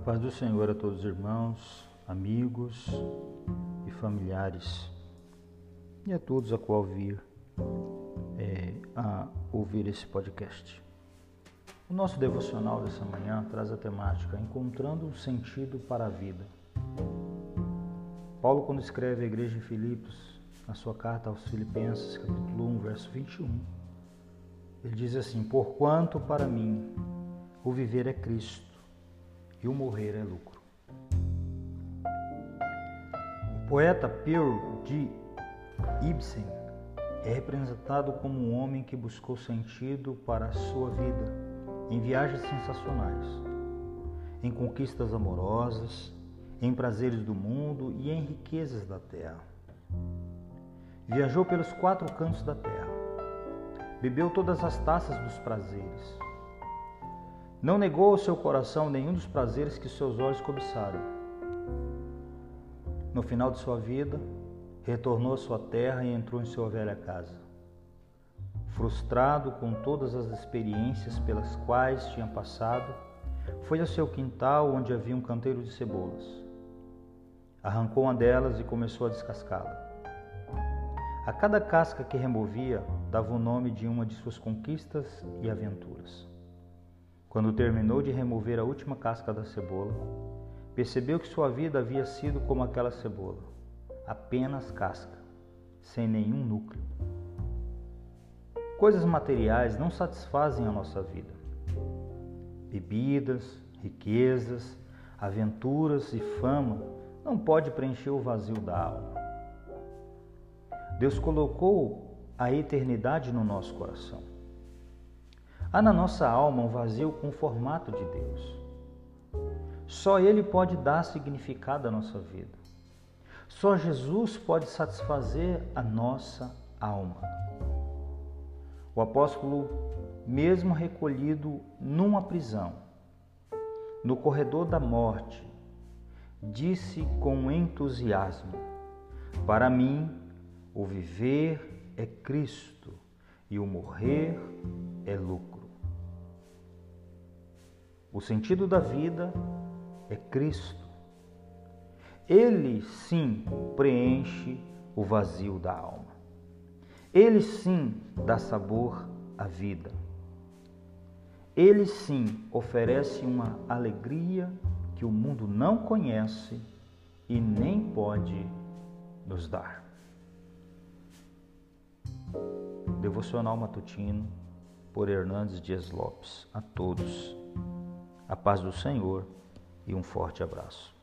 paz do Senhor a todos os irmãos, amigos e familiares e a todos a qual vir é, a ouvir esse podcast. O nosso devocional dessa manhã traz a temática Encontrando um sentido para a vida. Paulo, quando escreve à igreja de Filipos, na sua carta aos Filipenses, capítulo 1, verso 21, ele diz assim: Porquanto para mim o viver é Cristo e o morrer é lucro. O poeta Pierre de Ibsen é representado como um homem que buscou sentido para a sua vida em viagens sensacionais, em conquistas amorosas, em prazeres do mundo e em riquezas da terra. Viajou pelos quatro cantos da terra, bebeu todas as taças dos prazeres, não negou ao seu coração nenhum dos prazeres que seus olhos cobiçaram. No final de sua vida, retornou à sua terra e entrou em sua velha casa. Frustrado com todas as experiências pelas quais tinha passado, foi ao seu quintal onde havia um canteiro de cebolas. Arrancou uma delas e começou a descascá-la. A cada casca que removia, dava o nome de uma de suas conquistas e aventuras. Quando terminou de remover a última casca da cebola, percebeu que sua vida havia sido como aquela cebola, apenas casca, sem nenhum núcleo. Coisas materiais não satisfazem a nossa vida. Bebidas, riquezas, aventuras e fama não pode preencher o vazio da alma. Deus colocou a eternidade no nosso coração. Há na nossa alma um vazio com o formato de Deus. Só Ele pode dar significado à nossa vida. Só Jesus pode satisfazer a nossa alma. O apóstolo, mesmo recolhido numa prisão, no corredor da morte, disse com entusiasmo: Para mim, o viver é Cristo e o morrer é lucro. O sentido da vida é Cristo. Ele sim preenche o vazio da alma. Ele sim dá sabor à vida. Ele sim oferece uma alegria que o mundo não conhece e nem pode nos dar. Devocional Matutino por Hernandes Dias Lopes. A todos a paz do Senhor e um forte abraço.